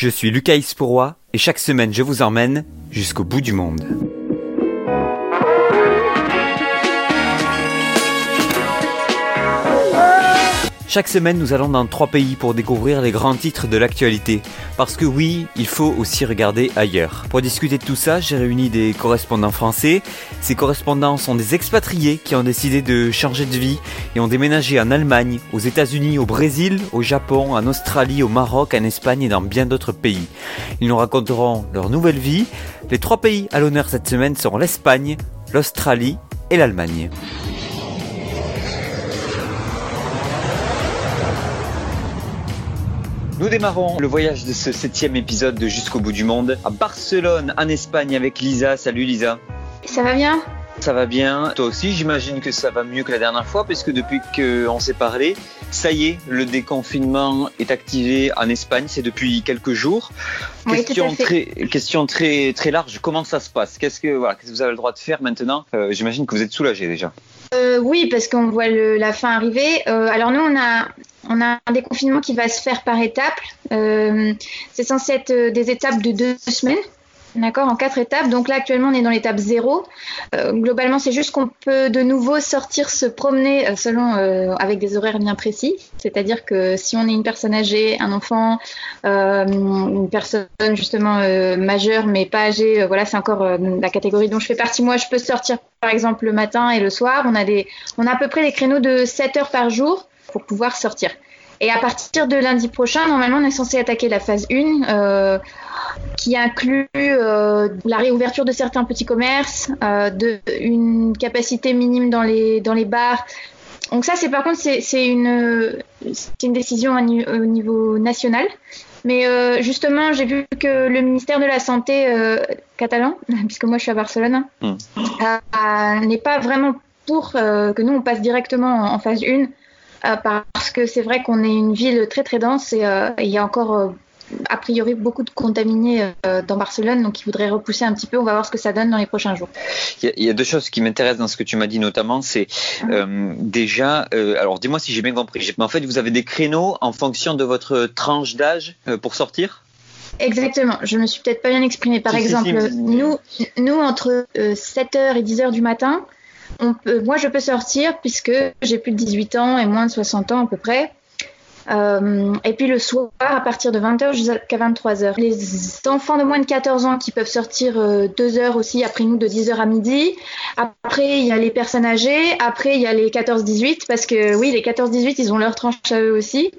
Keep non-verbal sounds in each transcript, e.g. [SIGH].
Je suis Lucas Ispourois et chaque semaine je vous emmène jusqu'au bout du monde. Chaque semaine, nous allons dans trois pays pour découvrir les grands titres de l'actualité. Parce que oui, il faut aussi regarder ailleurs. Pour discuter de tout ça, j'ai réuni des correspondants français. Ces correspondants sont des expatriés qui ont décidé de changer de vie et ont déménagé en Allemagne, aux États-Unis, au Brésil, au Japon, en Australie, au Maroc, en Espagne et dans bien d'autres pays. Ils nous raconteront leur nouvelle vie. Les trois pays à l'honneur cette semaine seront l'Espagne, l'Australie et l'Allemagne. Nous démarrons le voyage de ce septième épisode de Jusqu'au bout du monde à Barcelone, en Espagne, avec Lisa. Salut Lisa. Ça va bien? Ça va bien. Toi aussi, j'imagine que ça va mieux que la dernière fois, puisque depuis qu'on s'est parlé, ça y est, le déconfinement est activé en Espagne. C'est depuis quelques jours. Oui, question très, question très, très large. Comment ça se passe? Qu'est-ce que, voilà, qu'est-ce que vous avez le droit de faire maintenant? Euh, J'imagine que vous êtes soulagé déjà. Euh, Oui, parce qu'on voit le- la fin arriver. Euh, alors nous, on a, on a un déconfinement qui va se faire par étapes. Euh, c'est censé être euh, des étapes de deux semaines. D'accord, en quatre étapes. Donc là, actuellement, on est dans l'étape zéro. Euh, globalement, c'est juste qu'on peut de nouveau sortir, se promener euh, selon avec des horaires bien précis. C'est-à-dire que si on est une personne âgée, un enfant, une personne justement majeure mais pas âgée, voilà, c'est encore la catégorie dont je fais partie. Moi, je peux sortir par exemple le matin et le soir. On a des, on a à peu près des créneaux de 7 heures par jour pour pouvoir sortir. Et à partir de lundi prochain, normalement, on est censé attaquer la phase 1, euh, qui inclut euh, la réouverture de certains petits commerces, euh, de, une capacité minime dans les, dans les bars. Donc ça, c'est par contre, c'est une, une décision au niveau national. Mais justement, j'ai vu que le ministère de la Santé catalan, [LAUGHS] puisque moi je suis à Barcelone, euh, n'est pas vraiment pour que nous on passe directement en, en phase 1 euh, parce que c'est vrai qu'on est une ville très très dense et euh, il y a encore euh, a priori beaucoup de contaminés euh, dans Barcelone, donc il faudrait repousser un petit peu. On va voir ce que ça donne dans les prochains jours. Il y, a, deux choses qui m'intéressent dans ce que tu m'as dit notamment, c'est euh, déjà, euh, alors dis-moi si j'ai bien compris, mais en fait vous avez des créneaux en fonction de votre tranche d'âge euh, pour sortir? Exactement. Je me suis peut-être pas bien exprimée. Par Si, exemple, si. nous, nous entre 7h et 10h du matin, moi je peux sortir puisque j'ai plus de 18 ans et moins de 60 ans à peu près. Euh, et puis le soir, à partir de 20h jusqu'à 23h. Les enfants de moins de 14 ans qui peuvent sortir 2 heures aussi, après nous de 10h à midi. Après, il y a les personnes âgées. Après, il y a les 14-18, parce que oui, les 14-18, ils ont leur tranche à eux aussi.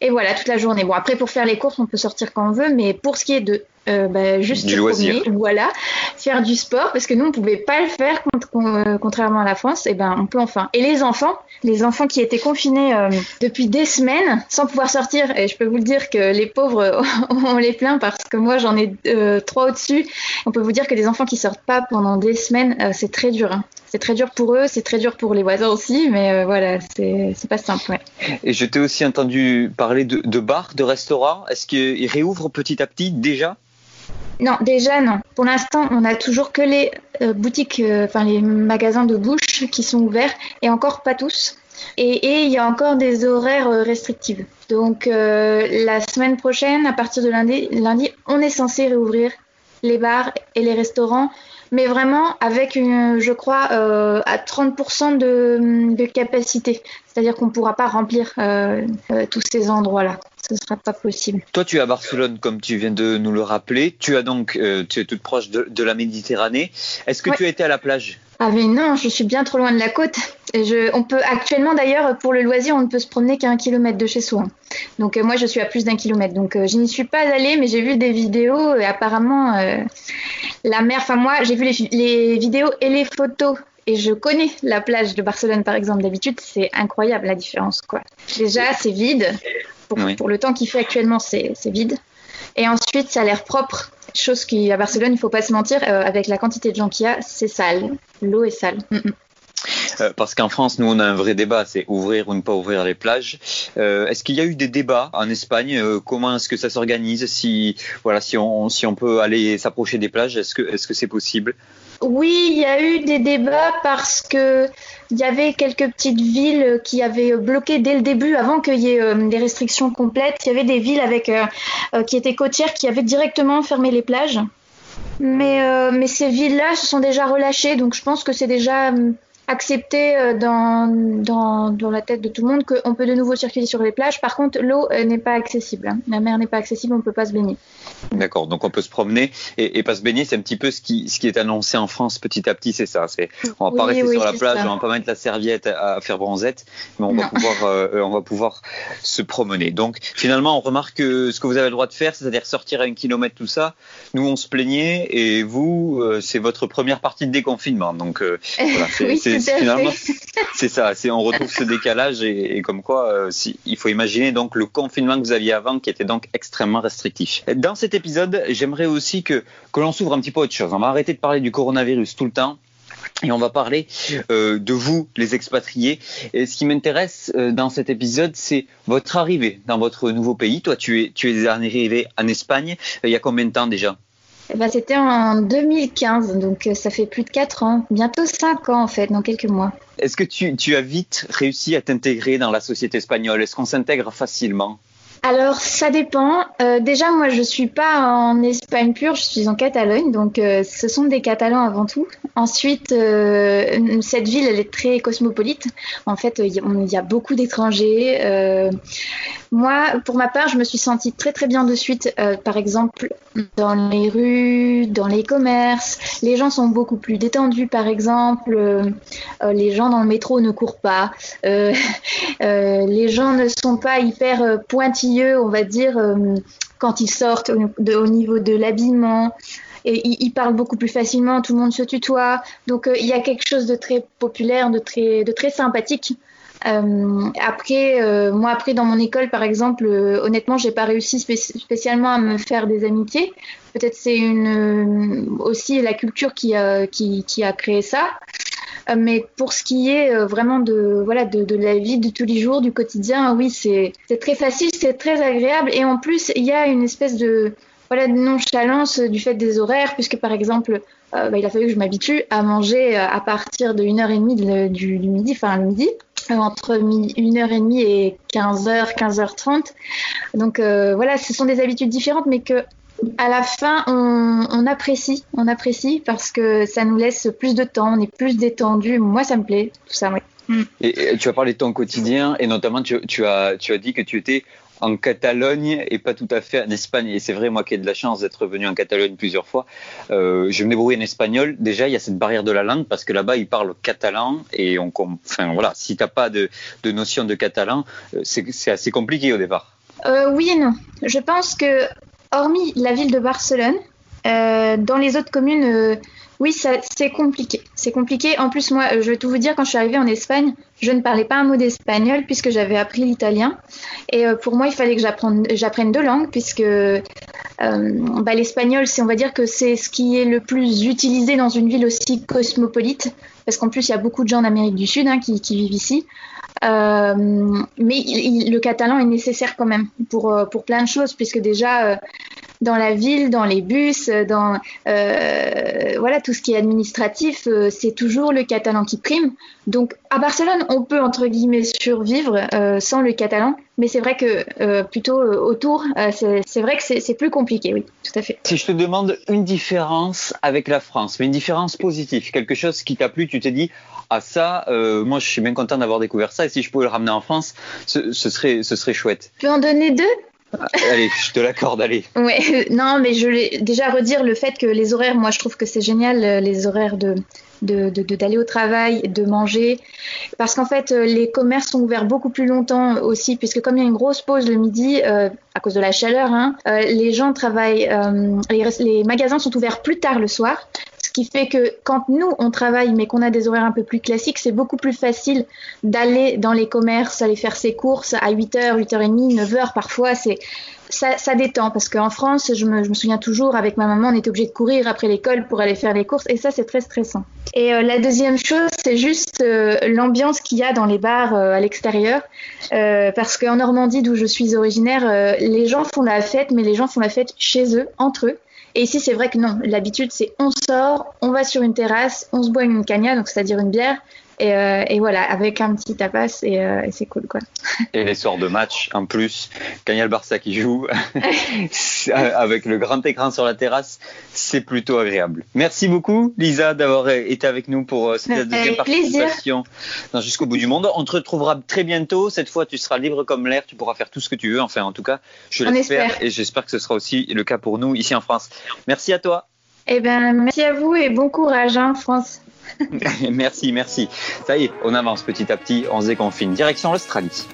Et voilà, toute la journée. Bon, après, pour faire les courses, on peut sortir quand on veut, mais pour ce qui est de euh, bah, juste Du loisir. promener, voilà, faire du sport, parce que nous, on pouvait pas le faire, euh, contrairement à la France, et ben, on peut enfin. Et les enfants, les enfants qui étaient confinés euh, depuis des semaines, sans pouvoir sortir, et je peux vous le dire que les pauvres, [LAUGHS] on les plaint parce que moi, j'en ai euh, trois au-dessus. On peut vous dire que des enfants qui sortent pas pendant des semaines, c'est très dur. hein. C'est très dur pour eux, c'est très dur pour les voisins aussi, mais voilà, c'est c'est pas simple. Ouais. Et je t'ai aussi entendu parler de, de bars, de restaurants. Est-ce qu'ils réouvrent petit à petit déjà? Non, déjà non. Pour l'instant, on a toujours que les euh, boutiques, euh, enfin les magasins de bouche qui sont ouverts et encore pas tous. Et il y a encore des horaires euh, restrictifs. Donc la semaine prochaine, à partir de lundi, on est censé réouvrir les bars et les restaurants, mais vraiment avec une, je crois, à 30% de, capacité. C'est-à-dire qu'on ne pourra pas remplir tous ces endroits-là. Ce ne sera pas possible. Toi, tu es à Barcelone, comme tu viens de nous le rappeler. Tu as donc, euh, tu es toute proche de, de la Méditerranée. Est-ce que Ouais. tu as été à la plage? Ah mais non, je suis bien trop loin de la côte. Et je, on peut actuellement d'ailleurs pour le loisir, on ne peut se promener qu'à un kilomètre de chez soi. Donc euh, moi je suis à plus d'un kilomètre. Donc euh, je n'y suis pas allée, mais j'ai vu des vidéos et apparemment la mer. Enfin moi j'ai vu les, les vidéos et les photos. Et je connais la plage de Barcelone par exemple. D'habitude c'est incroyable la différence quoi. Déjà c'est vide. Pour, Oui. pour le temps qu'il fait actuellement c'est vide. Et ensuite ça a l'air propre. Chose qui à Barcelone il faut pas se mentir euh, avec la quantité de gens qu'il y a c'est sale. L'eau est sale. Mm, mm. parce qu'en France, nous, on a un vrai débat, c'est ouvrir ou ne pas ouvrir les plages. est-ce qu'il y a eu des débats en Espagne Comment est-ce que ça s'organise Si voilà, si on si on peut aller s'approcher des plages, est-ce que est-ce que c'est possible? Oui, il y a eu des débats parce que il y avait quelques petites villes qui avaient bloqué dès le début, avant qu'il y ait euh, des restrictions complètes. Il y avait des villes avec euh, euh, qui étaient côtières qui avaient directement fermé les plages. Mais, mais ces villes-là se sont déjà relâchées, donc je pense que c'est déjà accepté euh, dans, dans, dans, la tête de tout le monde qu'on peut de nouveau circuler sur les plages. Par contre, l'eau euh, n'est pas accessible. Hein. La mer n'est pas accessible, on ne peut pas se baigner. D'accord, donc on peut se promener et, pas se baigner, c'est un petit peu ce qui, ce qui est annoncé en France petit à petit, c'est ça. C'est, on va pas rester sur la plage, on va pas mettre la serviette à, faire bronzette, mais on va, pouvoir, euh, on va pouvoir se promener. Donc finalement, on remarque que ce que vous avez le droit de faire, c'est-à-dire sortir à un kilomètre, tout ça. Nous, on se plaignait et vous, c'est votre première partie de déconfinement. Donc [LAUGHS] voilà, c'est, finalement, [LAUGHS] c'est ça. C'est, on retrouve ce décalage et, comme quoi, euh, si, il faut imaginer donc le confinement que vous aviez avant, qui était donc extrêmement restrictif. Dans cet épisode, j'aimerais aussi que que l'on s'ouvre un petit peu autre chose. On va arrêter de parler du coronavirus tout le temps. Et on va parler euh, de vous, les expatriés. Et ce qui m'intéresse euh, dans cet épisode, c'est votre arrivée dans votre nouveau pays. Toi, tu es, tu es arrivé en Espagne. il y a combien de temps déjà? Eh ben, c'était en 2015, donc euh, ça fait plus de 4 ans, bientôt 5 ans en fait, dans quelques mois. Est-ce que tu, tu, as vite réussi à t'intégrer dans la société espagnole? Est-ce qu'on s'intègre facilement? Alors, ça dépend. Euh, déjà, moi, je suis pas en Espagne pure, je suis en Catalogne, donc euh, ce sont des Catalans avant tout. Ensuite, euh, cette ville, elle est très cosmopolite. En fait, il y, a beaucoup d'étrangers. moi, pour ma part, je me suis sentie très très bien de suite. par exemple, dans les rues, dans les commerces, les gens sont beaucoup plus détendus. Par exemple, les gens dans le métro ne courent pas. [LAUGHS] les gens ne sont pas hyper pointillés on va dire, euh, quand ils sortent au, niveau de l'habillement. Et ils, parlent beaucoup plus facilement, tout le monde se tutoie. Donc euh, il y a quelque chose de très populaire, de très, de très sympathique. Euh, après, moi après dans mon école par exemple, honnêtement, j'ai pas réussi spécialement à me faire des amitiés. Peut-être c'est aussi la culture qui a créé ça. Euh, mais pour ce qui est euh, vraiment de, voilà, de, de, la vie de tous les jours, du quotidien, oui, c'est très facile, c'est très agréable. Et en plus, il y a une espèce de, voilà, de nonchalance du fait des horaires, puisque par exemple, euh, bah, il a fallu que je m'habitue à manger à partir de 1h30 du, du, midi, enfin le midi, entre 1h30 et 15h, 15h30. Donc voilà, ce sont des habitudes différentes, mais que à la fin, on, apprécie, on apprécie parce que ça nous laisse plus de temps, on est plus détendu. Moi, ça me plaît, tout ça, oui. Et, tu as parlé de ton quotidien et notamment tu, as, tu as dit que tu étais en Catalogne et pas tout à fait en Espagne. Et c'est vrai, moi qui ai de la chance d'être venu en Catalogne plusieurs fois, euh, je me débrouille en espagnol. Déjà, il y a cette barrière de la langue parce que là-bas, ils parlent catalan et on, enfin voilà, si t'as pas de, de, notion de catalan, euh, c'est assez compliqué au départ. Euh, oui et non. Je pense que hormis la ville de Barcelone, euh, dans les autres communes, euh, oui, c'est compliqué. C'est compliqué. En plus, moi, je vais tout vous dire, quand je suis arrivée en Espagne, je ne parlais pas un mot d'espagnol puisque j'avais appris l'italien. Et euh, pour moi, il fallait que j'apprenne deux langues puisque bah, l'espagnol, c'est, on va dire que c'est ce qui est le plus utilisé dans une ville aussi cosmopolite. Parce qu'en plus, il y a beaucoup de gens d'Amérique du Sud hein, qui, vivent ici. Euh, mais le catalan est nécessaire quand même pour, euh, plein de choses, puisque déjà euh, dans la ville, dans les bus, dans voilà tout ce qui est administratif, c'est toujours le catalan qui prime. Donc à Barcelone, on peut entre guillemets survivre sans le catalan, mais c'est vrai que plutôt autour, c'est vrai que c'est plus compliqué, oui, tout à fait. Si je te demande une différence avec la France, mais une différence positive, quelque chose qui t'a plu, tu t'es dit à ça, euh, moi je suis bien content d'avoir découvert ça et si je pouvais le ramener en France, ce, serait, ce serait chouette. Tu peux en donner deux? ah, Allez, je te l'accorde, allez. Ouais, non, mais je vais déjà redire le fait que les horaires, moi je trouve que c'est génial, euh, les horaires de d'aller au travail, de manger, parce qu'en fait euh, les commerces sont ouverts beaucoup plus longtemps aussi, puisque comme il y a une grosse pause le midi à cause de la chaleur, hein, les gens travaillent, les, les, magasins sont ouverts plus tard le soir, qui fait que quand nous, on travaille, mais qu'on a des horaires un peu plus classiques, c'est beaucoup plus facile d'aller dans les commerces, aller faire ses courses à 8h, 8h30, 9h parfois. C'est ça, détend parce qu'en France, je me, souviens toujours, avec ma maman, on était obligé de courir après l'école pour aller faire les courses et ça, c'est très stressant. Et euh, la deuxième chose, c'est juste euh, l'ambiance qu'il y a dans les bars euh, à l'extérieur parce qu'en Normandie, d'où je suis originaire, les gens font la fête, mais les gens font la fête chez eux, entre eux. Et ici, c'est vrai que non. L'habitude, c'est on sort, on va sur une terrasse, on se boit une cagna, donc c'est-à-dire une bière, et, euh, et, voilà, avec un petit tapas et, euh, et c'est cool quoi. [LAUGHS] Et les soirs de match en plus, quand il y a le Barça qui joue, [LAUGHS] avec le grand écran sur la terrasse, c'est plutôt agréable. Merci beaucoup Lisa d'avoir été avec nous pour euh, cette deuxième participation Jusqu'au bout du monde. On te retrouvera très bientôt. Cette fois, tu seras libre comme l'air, tu pourras faire tout ce que tu veux. Enfin, en tout cas, je l'espère et j'espère que ce sera aussi le cas pour nous ici en France. Merci à toi. Eh ben, merci à vous et bon courage en hein, France. [LAUGHS] merci, merci. Ça y est, on avance petit à petit, on se déconfine. Direction l'Australie.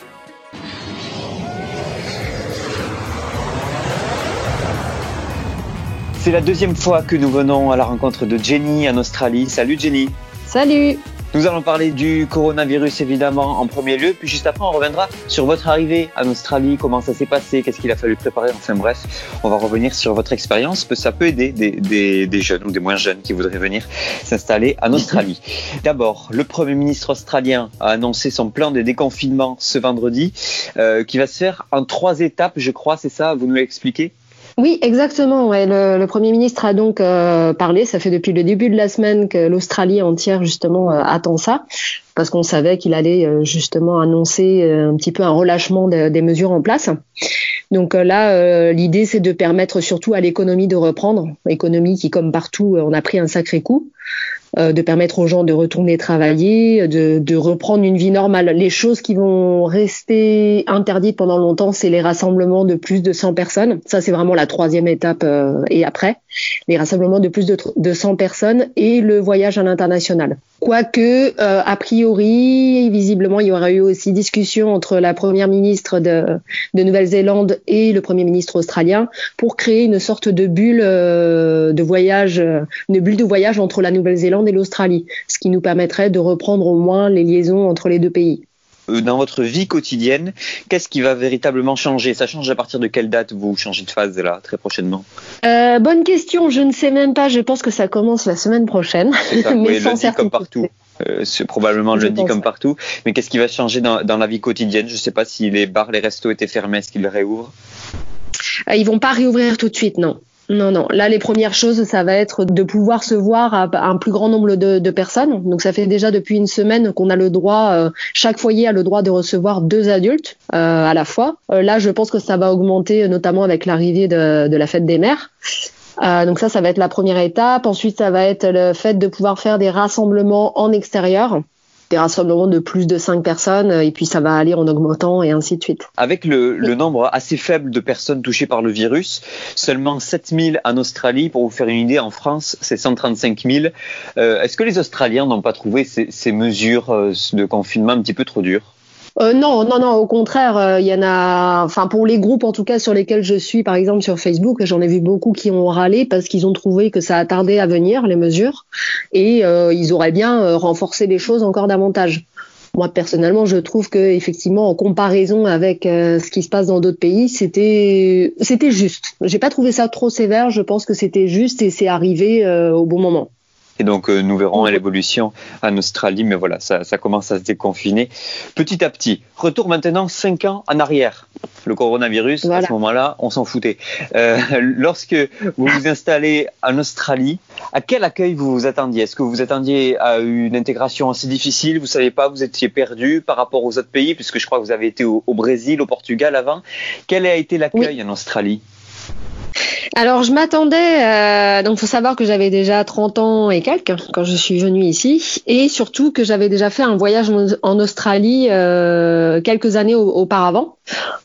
C'est la deuxième fois que nous venons à la rencontre de Jenny en Australie. Salut Jenny. Salut. Nous allons parler du coronavirus évidemment en premier lieu, puis juste après on reviendra sur votre arrivée en Australie, comment ça s'est passé, qu'est-ce qu'il a fallu préparer, enfin bref, on va revenir sur votre expérience, que ça peut aider des, jeunes ou des moins jeunes qui voudraient venir s'installer en Australie. D'abord, le Premier ministre australien a annoncé son plan de déconfinement ce vendredi, euh, qui va se faire en trois étapes, je crois, c'est ça, vous nous l'expliquez? Oui, exactement. Le, Premier ministre a donc euh, parlé, ça fait depuis le début de la semaine que l'Australie entière justement euh, attend ça, parce qu'on savait qu'il allait euh, justement annoncer un petit peu un relâchement de, des mesures en place. Donc là, l'idée c'est de permettre surtout à l'économie de reprendre, économie qui comme partout, on a pris un sacré coup de permettre aux gens de retourner travailler, de, de, reprendre une vie normale. Les choses qui vont rester interdites pendant longtemps, c'est les rassemblements de plus de 100 personnes. Ça, c'est vraiment la troisième étape euh, et après, les rassemblements de plus de, de 100 personnes et le voyage à l'international. Quoique, euh, a priori, visiblement, il y aura eu aussi discussion entre la première ministre de, de Nouvelle-Zélande et le premier ministre australien pour créer une sorte de bulle euh, de voyage, une bulle de voyage entre la Nouvelle-Zélande et l'Australie, ce qui nous permettrait de reprendre au moins les liaisons entre les deux pays dans votre vie quotidienne, qu'est-ce qui va véritablement changer? Ça change à partir de quelle date vous changez de phase là, très prochainement? Euh, Bonne question, je ne sais même pas. Je pense que ça commence la semaine prochaine. Ça, [LAUGHS] mais oui, sans comme partout. Euh, c'est probablement je le dit comme partout. Mais qu'est-ce qui va changer dans, dans, la vie quotidienne? Je ne sais pas si les bars, les restos étaient fermés, est-ce qu'ils réouvrent? Euh, Ils vont pas réouvrir tout de suite, non. Non, non. Là, les premières choses, ça va être de pouvoir se voir à un plus grand nombre de, personnes. Donc, ça fait déjà depuis une semaine qu'on a le droit, euh, chaque foyer a le droit de recevoir deux adultes euh, à la fois. Euh, là, je pense que ça va augmenter, notamment avec l'arrivée de, de, la fête des mères. Euh, donc ça, ça va être la première étape. Ensuite, ça va être le fait de pouvoir faire des rassemblements en extérieur des rassemblements de plus de 5 personnes et puis ça va aller en augmentant et ainsi de suite. Avec le, le nombre assez faible de personnes touchées par le virus, seulement 7000 en Australie, pour vous faire une idée, en France c'est 135 000. Euh, Est-ce que les Australiens n'ont pas trouvé ces, ces mesures euh, de confinement un petit peu trop dures? Euh, non, non, non. Au contraire, il euh, y en a. Enfin, pour les groupes en tout cas sur lesquels je suis, par exemple sur Facebook, j'en ai vu beaucoup qui ont râlé parce qu'ils ont trouvé que ça a tardé à venir les mesures et euh, ils auraient bien renforcé les choses encore davantage. Moi personnellement, je trouve que effectivement, en comparaison avec ce qui se passe dans d'autres pays, c'était c'était juste. J'ai pas trouvé ça trop sévère. Je pense que c'était juste et c'est arrivé au bon moment. Et donc, euh, nous verrons l'évolution en Australie, mais voilà, ça, ça, commence à se déconfiner petit à petit. Retour maintenant 5 ans en arrière. Le coronavirus, voilà. à ce moment-là, on s'en foutait. Euh, [LAUGHS] lorsque vous vous installez en Australie, à quel accueil vous vous attendiez? Est-ce que vous vous attendiez à une intégration assez difficile? Vous ne savez pas, vous étiez perdu par rapport aux autres pays, puisque je crois que vous avez été au, au Brésil, au Portugal avant. Quel a été l'accueil oui. en Australie? Alors je m'attendais, euh, donc faut savoir que j'avais déjà 30 ans et quelques quand je suis venue ici, et surtout que j'avais déjà fait un voyage en Australie euh, quelques années auparavant,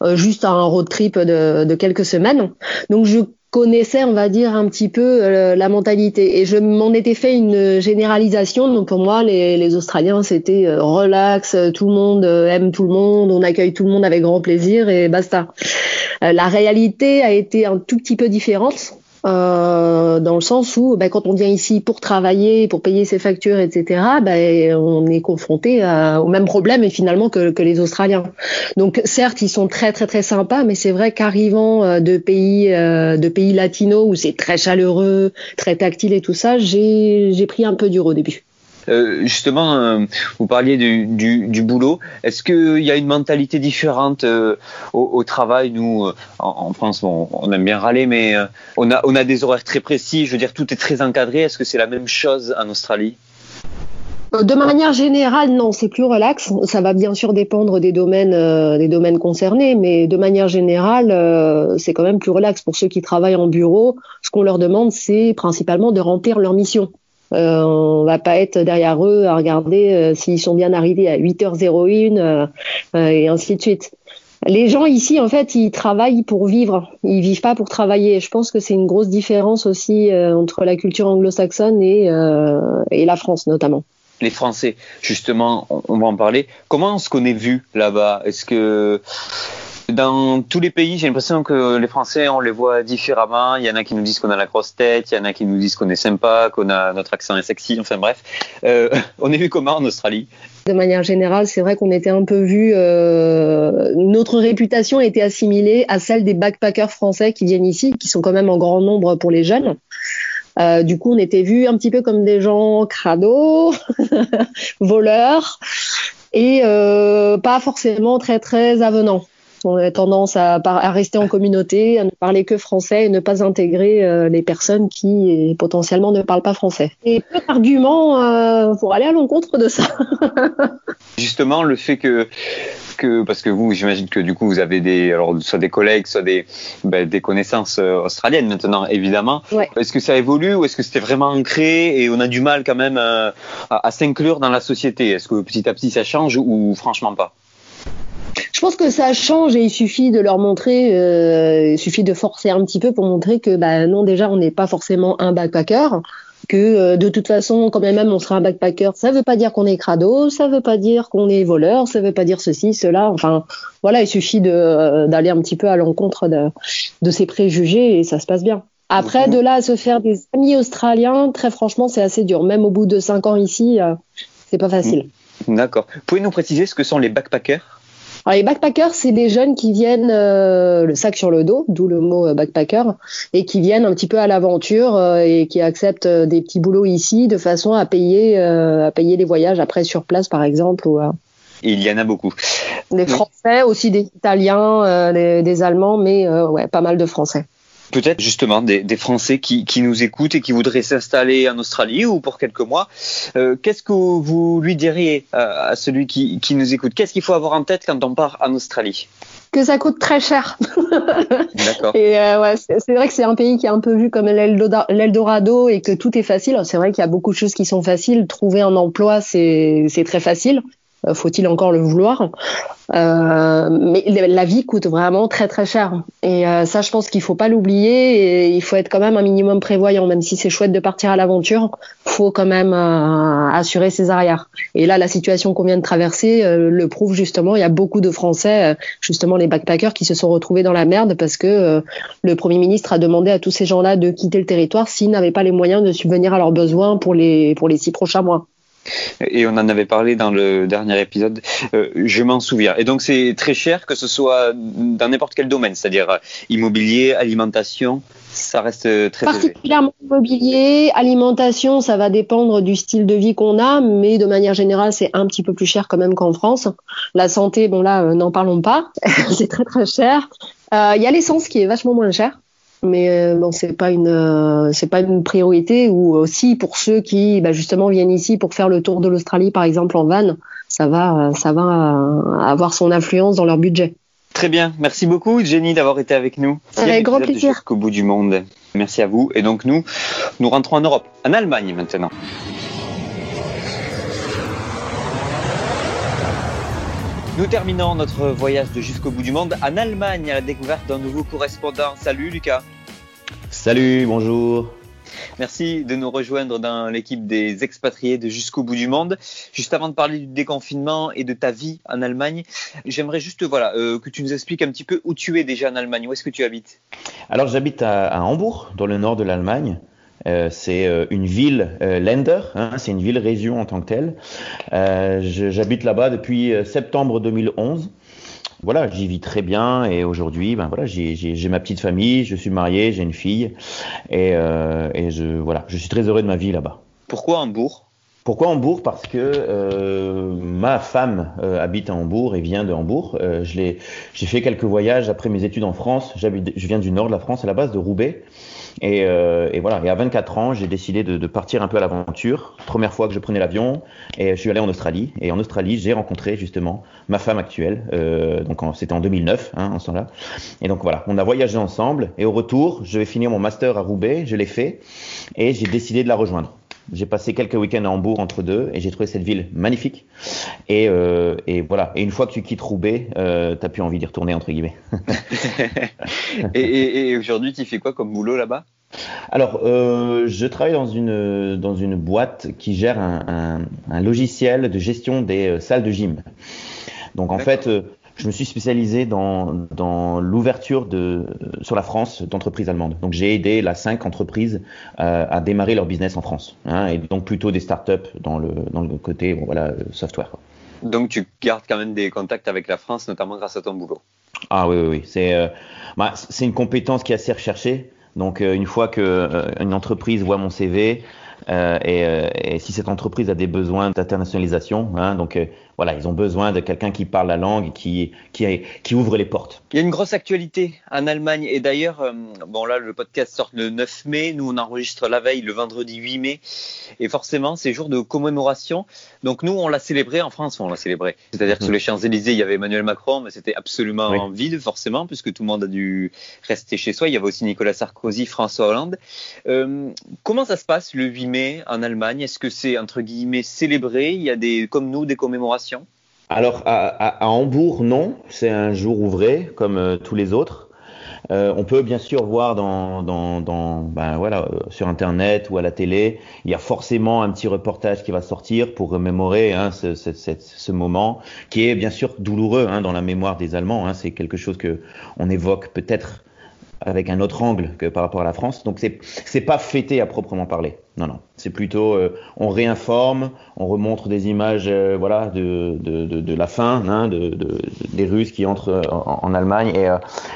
euh, juste un road trip de, de quelques semaines. Donc je connaissais, on va dire, un petit peu euh, la mentalité. Et je m'en étais fait une généralisation. Donc pour moi, les, les Australiens, c'était euh, relax, tout le monde euh, aime tout le monde, on accueille tout le monde avec grand plaisir et basta. Euh, la réalité a été un tout petit peu différente. Euh, dans le sens où ben, quand on vient ici pour travailler, pour payer ses factures, etc., ben, on est confronté au même problème et finalement que, que, les Australiens. Donc certes, ils sont très très très sympas, mais c'est vrai qu'arrivant euh, de pays euh, de pays latinos où c'est très chaleureux, très tactile et tout ça, j'ai pris un peu dur au début. Euh, justement, euh, vous parliez du, du, du boulot. Est-ce qu'il y a une mentalité différente euh, au, au, travail? Nous, en, en, France, bon, on aime bien râler, mais on, a, on a des horaires très précis. Je veux dire, tout est très encadré. Est-ce que c'est la même chose en Australie? De manière générale, non, c'est plus relax. Ça va bien sûr dépendre des domaines, euh, des domaines concernés, mais de manière générale, euh, c'est quand même plus relax pour ceux qui travaillent en bureau. Ce qu'on leur demande, c'est principalement de remplir leur mission. Euh, on va pas être derrière eux à regarder euh, s'ils sont bien arrivés à 8h01 euh, et ainsi de suite. Les gens ici, en fait, ils travaillent pour vivre. Ils vivent pas pour travailler. Je pense que c'est une grosse différence aussi entre la culture anglo-saxonne et, et la France, notamment les Français, justement, on, va en parler. Comment est-ce qu'on est vu là-bas? Est-ce que dans tous les pays, j'ai l'impression que les Français, on les voit différemment. Il y en a qui nous disent qu'on a la grosse tête, il y en a qui nous disent qu'on est sympa, qu'on a notre accent est sexy. Enfin bref, euh, [LAUGHS] on est vu comment en Australie? De manière générale, c'est vrai qu'on était un peu vu. Euh, notre réputation était assimilée à celle des backpackers français qui viennent ici, qui sont quand même en grand nombre pour les jeunes. Euh, du coup, on était vus un petit peu comme des gens crado, [LAUGHS] voleurs, et pas forcément très très avenants. On a tendance à, à, rester en communauté, à ne parler que français et ne pas intégrer euh, les personnes qui potentiellement ne parlent pas français. Et peu d'arguments euh, pour aller à l'encontre de ça. [LAUGHS] Justement, le fait que que parce que vous, j'imagine que du coup vous avez des alors soit des collègues, soit des ben, des connaissances euh, australiennes maintenant évidemment. Est-ce que ça évolue ou est-ce que c'était vraiment ancré et on a du mal quand même euh, à, à s'inclure dans la société? Est-ce que petit à petit ça change ou franchement pas? Je pense que ça change et il suffit de leur montrer, euh, il suffit de forcer un petit peu pour montrer que bah non déjà on n'est pas forcément un backpacker, que euh, de toute façon quand même on sera un backpacker, ça veut pas dire qu'on est crado, ça veut pas dire qu'on est voleur, ça veut pas dire ceci, cela, enfin voilà, il suffit euh, d'aller un petit peu à l'encontre de, de ces préjugés et ça se passe bien. Après, de là à se faire des amis australiens, très franchement, c'est assez dur. Même au bout de cinq ans ici, c'est pas facile. D'accord. Pouvez nous préciser ce que sont les backpackers? Alors les backpackers, c'est des jeunes qui viennent euh, le sac sur le dos, d'où le mot euh, backpacker, et qui viennent un petit peu à l'aventure euh, et qui acceptent des petits boulots ici de façon à payer à payer les voyages après sur place par exemple ou il y en a beaucoup. Des Français, aussi des Italiens, des, des, Allemands, mais ouais, pas mal de Français peut-être justement des, Français qui, nous écoutent et qui voudraient s'installer en Australie ou pour quelques mois. Euh, qu'est-ce que vous lui diriez à, celui qui, nous écoute? Qu'est-ce qu'il faut avoir en tête quand on part en Australie? Que ça coûte très cher. [LAUGHS] D'accord. Et euh, ouais, c'est vrai que c'est un pays qui est un peu vu comme l'Eldorado et que tout est facile. C'est vrai qu'il y a beaucoup de choses qui sont faciles. Trouver un emploi, c'est très facile. Euh, faut-il encore le vouloir? Euh, mais la vie coûte vraiment très très cher. Et euh, ça je pense qu'il faut pas l'oublier. Et il faut être quand même un minimum prévoyant. Même si c'est chouette de partir à l'aventure faut quand même assurer ses arrières. Et là la situation qu'on vient de traverser le prouve justement. Il y a beaucoup de Français justement les backpackers qui se sont retrouvés dans la merde parce que le Premier ministre a demandé à tous ces gens-là de quitter le territoire s'ils n'avaient pas les moyens de subvenir à leurs besoins pour les pour les six prochains mois et on en avait parlé dans le dernier épisode, euh, je m'en souviens. Et donc c'est très cher que ce soit dans n'importe quel domaine, c'est-à-dire euh, immobilier, alimentation, ça reste très Particulièrement immobilier, alimentation, ça va dépendre du style de vie qu'on a, mais de manière générale, c'est un petit peu plus cher quand même qu'en France. La santé, bon là, euh, n'en parlons pas, [LAUGHS] c'est très très cher. Il y a l'essence qui est vachement moins cher mais euh, bon c'est pas une euh, c'est pas une priorité ou aussi pour ceux qui bah, justement viennent ici pour faire le tour de l'Australie par exemple en van ça va ça va avoir son influence dans leur budget Très bien, merci beaucoup Jenny d'avoir été avec nous. Avec grand plaisir. Jusqu'au bout du monde. Merci à vous. Et donc nous, nous rentrons en Europe, en Allemagne maintenant. Nous terminons notre voyage de jusqu'au bout du monde en Allemagne à la découverte d'un nouveau correspondant. Salut Lucas. Salut, bonjour. Merci de nous rejoindre dans l'équipe des expatriés de Jusqu'au bout du monde. Juste avant de parler du déconfinement et de ta vie en Allemagne, j'aimerais juste voilà euh, que tu nous expliques un petit peu où tu es déjà en Allemagne. Où est-ce que tu habites? Alors j'habite à, Hambourg, dans le nord de l'Allemagne. Euh, c'est euh, une ville Länder, hein, c'est une ville-région en tant que telle. J'habite là-bas depuis septembre 2011 voilà, j'y vis très bien et aujourd'hui, ben voilà, j'ai ma petite famille, je suis marié, j'ai une fille et, euh, et, je voilà, je suis très heureux de ma vie là-bas. Pourquoi Hambourg? Pourquoi Hambourg? Parce que euh, ma femme euh, habite à Hambourg et vient de Hambourg. Euh, j'ai fait quelques voyages après mes études en France. Je viens du nord de la France, à la base de Roubaix. Et, euh, et, voilà. Et à 24 ans, j'ai décidé de, de, partir un peu à l'aventure. Première fois que je prenais l'avion, et je suis allé en Australie. Et en Australie, j'ai rencontré justement ma femme actuelle. Euh, donc c'était en 2009, hein, en ce temps-là. Et donc voilà, on a voyagé ensemble. Et au retour, je vais finir mon master à Roubaix. Je l'ai fait, et j'ai décidé de la rejoindre. J'ai passé quelques week-ends à Hambourg entre deux et j'ai trouvé cette ville magnifique. Et, euh, et, voilà. Et une fois que tu quittes Roubaix, euh, t'as plus envie d'y retourner entre guillemets. [LAUGHS] et, et aujourd'hui, tu fais quoi comme boulot là-bas? Alors, euh, je travaille dans une, dans une boîte qui gère un, un, un logiciel de gestion des euh, salles de gym. Donc, en fait, je me suis spécialisé dans, dans l'ouverture de, sur la France d'entreprises allemandes. Donc, j'ai aidé la cinq entreprises euh, à démarrer leur business en France. Hein, et donc, plutôt des startups dans le, dans le côté bon, voilà, software. Donc, tu gardes quand même des contacts avec la France, notamment grâce à ton boulot. Ah oui, oui, oui. C'est euh, bah, une compétence qui est assez recherchée. Donc euh, une fois que une entreprise voit mon CV euh, et, et, si cette entreprise a des besoins d'internationalisation, hein, donc voilà, ils ont besoin de quelqu'un qui parle la langue, qui, qui, qui ouvre les portes. Il y a une grosse actualité en Allemagne. Et d'ailleurs, euh, bon là, le podcast sort le 9 mai. Nous, on enregistre la veille, le vendredi 8 mai. Et forcément, c'est jour de commémoration. Donc nous, on l'a célébré en France. On l'a célébré. C'est-à-dire que sur les Champs-Élysées, il y avait Emmanuel Macron, mais c'était absolument vide, forcément, puisque tout le monde a dû rester chez soi. Il y avait aussi Nicolas Sarkozy, François Hollande. Euh, comment ça se passe le 8 mai en Allemagne? Est-ce que c'est, entre guillemets, célébré? Il y a des, comme nous, des commémorations alors à, Hambourg, non, c'est un jour ouvré comme euh, tous les autres. Euh, on peut bien sûr voir ben euh, sur Internet ou à la télé, il y a forcément un petit reportage qui va sortir pour remémorer hein, ce, moment, qui est bien sûr douloureux hein, dans la mémoire des Allemands. Hein. c'est quelque chose que on évoque peut-être avec un autre angle que par rapport à la France. Donc c'est c'est pas fêté à proprement parler. Non, non. C'est plutôt, euh, on réinforme, on remontre des images, euh, voilà, de, de, de, de, la fin, hein, de, des Russes qui entrent euh, en, Allemagne, et,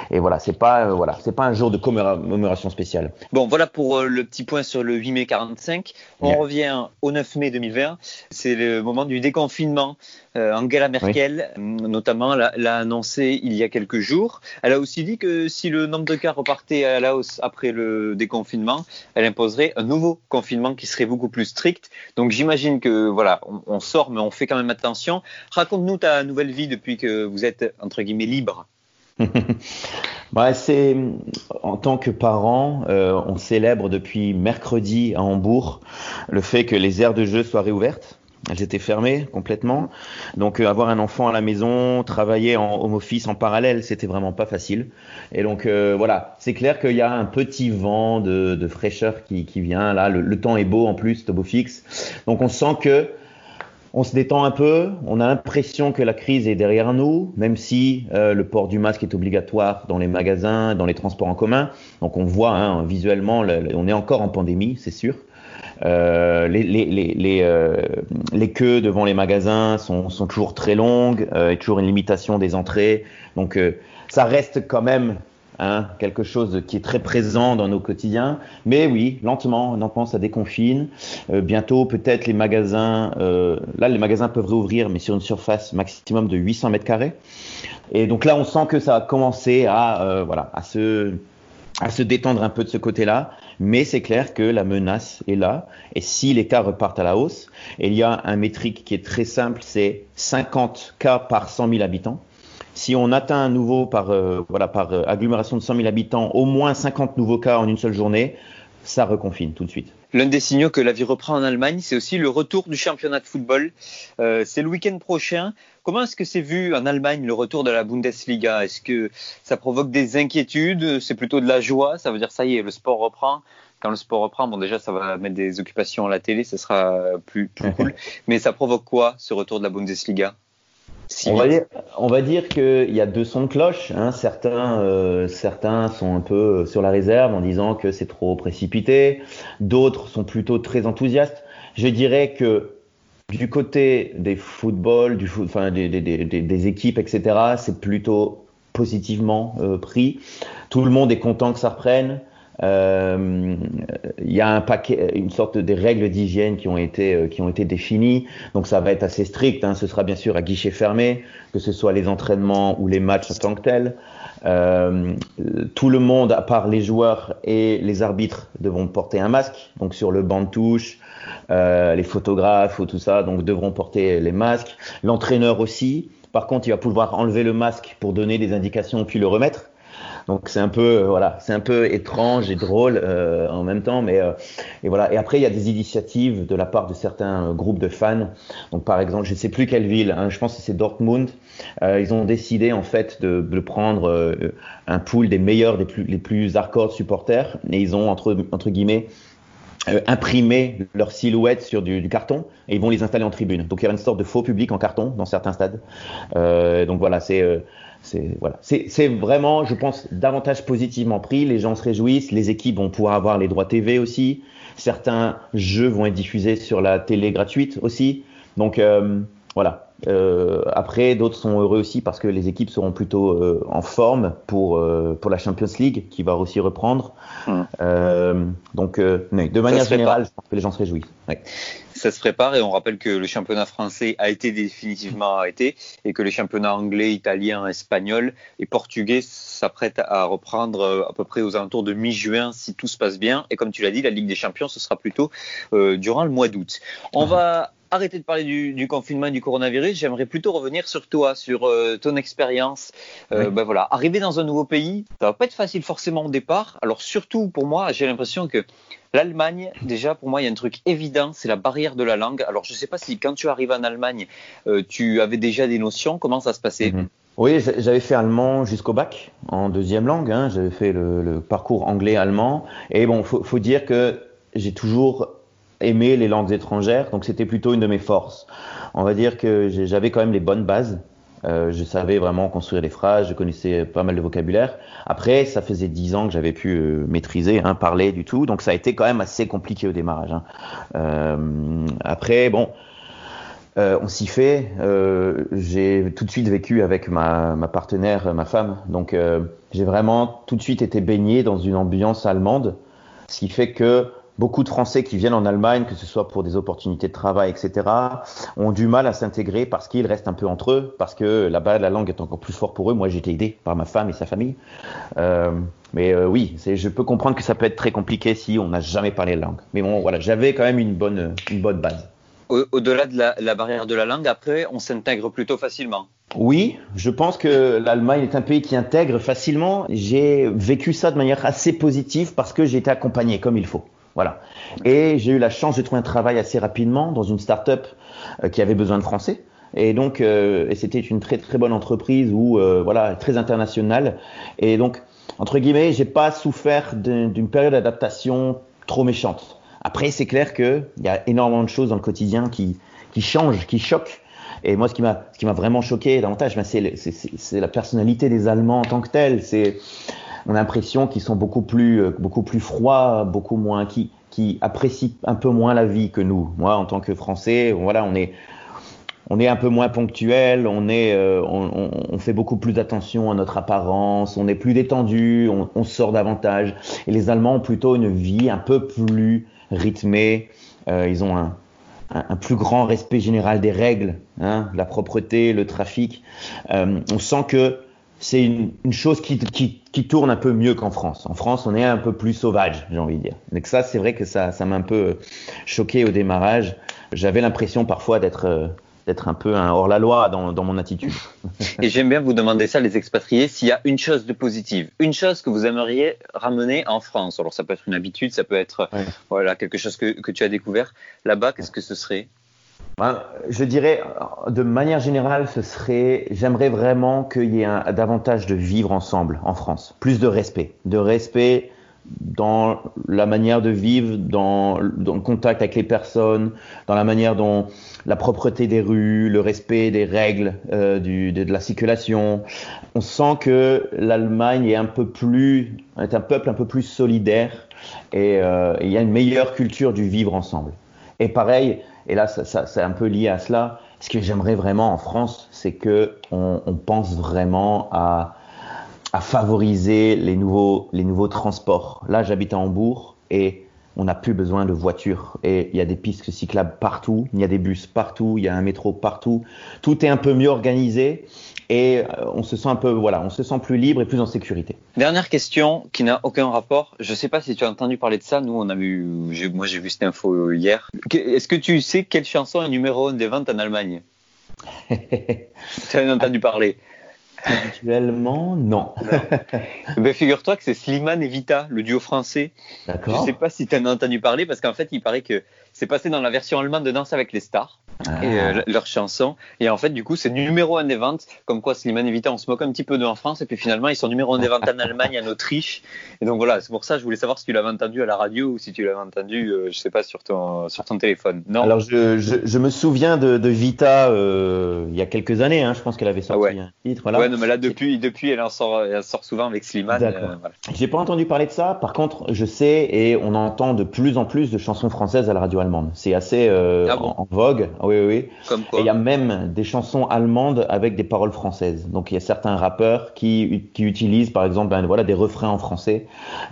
et voilà, c'est pas, voilà, c'est pas un jour de commémoration spéciale. Bon, voilà pour le petit point sur le 8 mai 45. On revient au 9 mai 2020. C'est le moment du déconfinement. Angela Merkel, notamment, l'a annoncé il y a quelques jours. Elle a aussi dit que si le nombre de cas repartait à la hausse après le déconfinement, elle imposerait un nouveau confinement qui serait beaucoup plus strict. Donc j'imagine que voilà, on, sort, mais on fait quand même attention. Raconte-nous ta nouvelle vie depuis que vous êtes entre guillemets libre. [LAUGHS] bah, c'est en tant que parent, euh, on célèbre depuis mercredi à Hambourg le fait que les aires de jeu soient réouvertes. Elles étaient fermées complètement. Donc euh, avoir un enfant à la maison, travailler en home office en parallèle, c'était vraiment pas facile. Et donc euh, voilà, c'est clair qu'il y a un petit vent de, de fraîcheur qui, qui, vient. Là, le, temps est beau en plus, beau fixe. Donc on sent que on se détend un peu. On a l'impression que la crise est derrière nous, même si euh, le port du masque est obligatoire dans les magasins, dans les transports en commun. Donc on voit hein, visuellement, on est encore en pandémie, c'est sûr. Euh, les, les, les, euh, les, queues devant les magasins sont, sont toujours très longues, euh, et toujours une limitation des entrées. Donc euh, ça reste quand même hein, quelque chose qui est très présent dans nos quotidiens. Mais oui, lentement, lentement, ça déconfine. Euh, bientôt, peut-être les magasins, là, les magasins peuvent réouvrir, mais sur une surface maximum de 800 mètres carrés. Et donc là, on sent que ça a commencé à, voilà, à se à se détendre un peu de ce côté-là, mais c'est clair que la menace est là, et si les cas repartent à la hausse, il y a un métrique qui est très simple, c'est 50 cas par 100 000 habitants. Si on atteint un nouveau par, euh, voilà, par euh, agglomération de 100 000 habitants, au moins 50 nouveaux cas en une seule journée, ça reconfine tout de suite. L'un des signaux que la vie reprend en Allemagne, c'est aussi le retour du championnat de football. Euh, c'est le week-end prochain. Comment est-ce que c'est vu en Allemagne le retour de la Bundesliga? Est-ce que ça provoque des inquiétudes? C'est plutôt de la joie? Ça veut dire ça y est, le sport reprend quand le sport reprend, bon déjà ça va mettre des occupations à la télé, ce sera plus, plus [LAUGHS] cool. Mais ça provoque quoi ce retour de la Bundesliga? On, va dire, qu'il y a deux sons de cloche. Hein. Certains, euh, certains sont un peu sur la réserve en disant que c'est trop précipité. D'autres sont plutôt très enthousiastes. Je dirais que du côté des footballs, des, équipes, etc., c'est plutôt positivement euh, pris. Tout le monde est content que ça reprenne. Euh, il y a un paquet, une sorte de règles d'hygiène qui ont été euh, qui ont été définies. Donc ça va être assez strict. Hein. Ce sera bien sûr à guichet fermé, que ce soit les entraînements ou les matchs en tant que tels. Euh, tout le monde, à part les joueurs et les arbitres, devront porter un masque. Donc sur le banc de touche, les photographes ou tout ça, donc devront porter les masques. L'entraîneur aussi. Par contre, il va pouvoir enlever le masque pour donner des indications puis le remettre. Donc c'est un peu euh, voilà, c'est un peu étrange et drôle euh, en même temps, mais euh, et voilà. Et après il y a des initiatives de la part de certains groupes de fans. Donc par exemple, je ne sais plus quelle ville, hein, je pense que c'est Dortmund. ils ont décidé en fait de, prendre un pool des meilleurs, des plus les plus hardcore supporters, et ils ont entre entre guillemets imprimer leur silhouette sur du, carton et ils vont les installer en tribune. Donc il y aura une sorte de faux public en carton dans certains stades. Euh, donc voilà, c'est c'est voilà, c'est vraiment, je pense, davantage positivement pris. Les gens se réjouissent, les équipes vont pouvoir avoir les droits TV aussi. Certains jeux vont être diffusés sur la télé gratuite aussi. Donc euh, voilà. Euh, après, d'autres sont heureux aussi parce que les équipes seront plutôt euh, en forme pour pour la Champions League qui va aussi reprendre. Euh, donc, de manière générale, je pense que les gens se réjouissent. Ouais ça se prépare et on rappelle que le championnat français a été définitivement arrêté et que les championnats anglais, italien, espagnol et portugais s'apprêtent à reprendre euh, à peu près aux alentours de mi-juin si tout se passe bien. Et comme tu l'as dit, la Ligue des Champions, ce sera plutôt euh, durant le mois d'août. On mhm. va arrêter de parler du, confinement et du coronavirus. J'aimerais plutôt revenir sur toi, sur euh, ton expérience. ben voilà, arriver dans un nouveau pays, ça va pas être facile forcément au départ. Alors surtout pour moi, j'ai l'impression que L'Allemagne, déjà, pour moi, il y a un truc évident, c'est la barrière de la langue. Alors, je ne sais pas si quand tu arrives en Allemagne, euh, tu avais déjà des notions, comment ça se passait? Mhm. Oui, j'avais fait allemand jusqu'au bac, en deuxième langue. Hein. J'avais fait le, parcours anglais-allemand. Et bon, faut, faut dire que j'ai toujours aimé les langues étrangères, donc c'était plutôt une de mes forces. On va dire que j'avais quand même les bonnes bases. Euh, je savais vraiment construire des phrases, je connaissais pas mal de vocabulaire. Après, ça faisait dix ans que j'avais pu euh, maîtriser, hein, parler du tout, donc ça a été quand même assez compliqué au démarrage. Hein. Euh, après, bon, euh, on s'y fait. Euh, j'ai tout de suite vécu avec ma, ma partenaire, ma femme, donc j'ai vraiment tout de suite été baigné dans une ambiance allemande, ce qui fait que beaucoup de Français qui viennent en Allemagne, que ce soit pour des opportunités de travail, etc., ont du mal à s'intégrer parce qu'ils restent un peu entre eux, parce que là-bas, la langue est encore plus forte pour eux. Moi, j'ai été aidé par ma femme et sa famille. Euh, mais euh, oui, je peux comprendre que ça peut être très compliqué si on n'a jamais parlé la langue. Mais bon, voilà, j'avais quand même une bonne, une bonne base. Au-delà de la, la, barrière de la langue, après, on s'intègre plutôt facilement. Oui, je pense que l'Allemagne est un pays qui intègre facilement. J'ai vécu ça de manière assez positive parce que j'ai été accompagné comme il faut. Voilà. Et j'ai eu la chance de trouver un travail assez rapidement dans une start-up euh, qui avait besoin de français. Et donc, euh, c'était une très très bonne entreprise où euh, voilà très internationale. Et donc, entre guillemets, j'ai pas souffert d'une période d'adaptation trop méchante. Après, c'est clair qu'il y a énormément de choses dans le quotidien qui qui changent, qui choquent. Et moi, ce qui m'a ce qui m'a vraiment choqué davantage, ben, c'est la personnalité des Allemands en tant que telle. C'est on a l'impression qu'ils sont beaucoup plus, euh, beaucoup plus froids, beaucoup moins, qui, qui apprécient un peu moins la vie que nous. Moi, en tant que Français, voilà, on est, on est un peu moins ponctuel, on est, euh, on, on, fait beaucoup plus attention à notre apparence, on est plus détendu, on, on, sort davantage. Et les Allemands ont plutôt une vie un peu plus rythmée. Euh, ils ont un, un, un, plus grand respect général des règles, hein, la propreté, le trafic. Euh, on sent que c'est une, une, chose qui, qui, qui, tourne un peu mieux qu'en France. En France, on est un peu plus sauvage, j'ai envie de dire. Donc ça, c'est vrai que ça, ça m'a un peu choqué au démarrage. J'avais l'impression parfois d'être euh, d'être un peu un hors-la-loi dans, dans, mon attitude. [LAUGHS] Et j'aime bien vous demander ça, les expatriés, s'il y a une chose de positive, une chose que vous aimeriez ramener en France. Alors ça peut être une habitude, ça peut être voilà quelque chose que, que tu as découvert là-bas. Qu'est-ce que ce serait? Je dirais, de manière générale, ce serait, j'aimerais vraiment qu'il y ait un, davantage de vivre ensemble en France, plus de respect, de respect dans la manière de vivre, dans, dans, le contact avec les personnes, dans la manière dont la propreté des rues, le respect des règles euh, du, de, de, la circulation. On sent que l'Allemagne est un peu plus, est un peuple un peu plus solidaire et euh, il y a une meilleure culture du vivre ensemble. Et pareil, et là, ça, c'est un peu lié à cela. Ce que j'aimerais vraiment en France, c'est que on, pense vraiment à, à, favoriser les nouveaux, les nouveaux transports. Là, j'habite à Hambourg et on n'a plus besoin de voitures. Et il y a des pistes cyclables partout, il y a des bus partout, il y a un métro partout. Tout est un peu mieux organisé et euh, on se sent un peu, voilà, on se sent plus libre et plus en sécurité. Dernière question qui n'a aucun rapport. Je sais pas si tu as entendu parler de ça. Nous, on a vu, moi j'ai vu cette info hier. Est-ce que tu sais quelle chanson est numéro 1 des ventes en Allemagne? [LAUGHS] Tu as entendu parler? Actuellement, non. non. ben, Figure-toi que c'est Slimane et Vita, le duo français. D'accord. Je sais pas si tu en as entendu parler parce qu'en fait, il paraît que c'est passé dans la version allemande de Danse avec les stars. Ah. Et euh, leur chanson. Et en fait, du coup, c'est numéro un des ventes. Comme quoi, Slimane et Vita, on se moque un petit peu d'eux en France. Et puis finalement, ils sont numéro un des ventes en Allemagne, en Autriche. Et donc voilà, c'est pour ça que je voulais savoir si tu l'avais entendu à la radio ou si tu l'avais entendu, euh, je sais pas, sur ton, sur ton téléphone. Non. Alors, je, je, je me souviens de, de Vita euh, il y a quelques années. Hein, je pense qu'elle avait sorti ah ouais. un titre. Voilà. Ouais, non, mais là, depuis, depuis elle, en sort, elle sort souvent avec Slimane. D'accord. voilà. J'ai pas entendu parler de ça. Par contre, je sais et on entend de plus en plus de chansons françaises à la radio allemande. C'est assez ah bon en, en, vogue. Oui, oui, et il y a même des chansons allemandes avec des paroles françaises. Donc il y a certains rappeurs qui, qui utilisent par exemple ben, voilà, des refrains en français.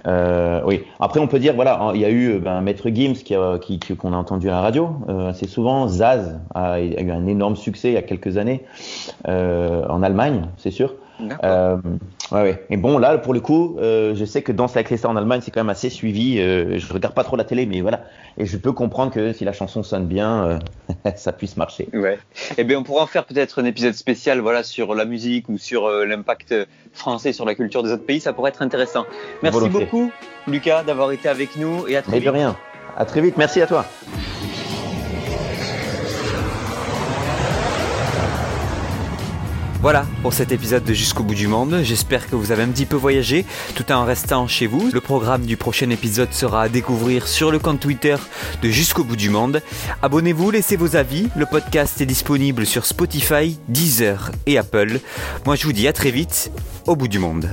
Euh, oui. Après on peut dire voilà il y a eu ben, Maître Gims qui a, qui, qu'on a entendu à la radio euh, assez souvent. Zaz a, a, eu un énorme succès il y a quelques années euh, en Allemagne, c'est sûr. Euh, ouais, ouais. Et bon, là, pour le coup, euh, je sais que Danse avec les stars en Allemagne, c'est quand même assez suivi. Euh, je regarde pas trop la télé, mais voilà. Et je peux comprendre que si la chanson sonne bien, euh, [LAUGHS] ça puisse marcher. Ouais. Eh bien, on pourra en faire peut-être un épisode spécial, voilà, sur la musique ou sur euh, l'impact français sur la culture des autres pays. Ça pourrait être intéressant. Merci beaucoup, Lucas, d'avoir été avec nous et à très vite. de rien. À très vite. Merci à toi. Voilà pour cet épisode de Jusqu'au bout du monde. J'espère que vous avez un petit peu voyagé tout en restant chez vous. Le programme du prochain épisode sera à découvrir sur le compte Twitter de Jusqu'au bout du monde. Abonnez-vous, laissez vos avis. Le podcast est disponible sur Spotify, Deezer et Apple. Moi je vous dis à très vite au bout du monde.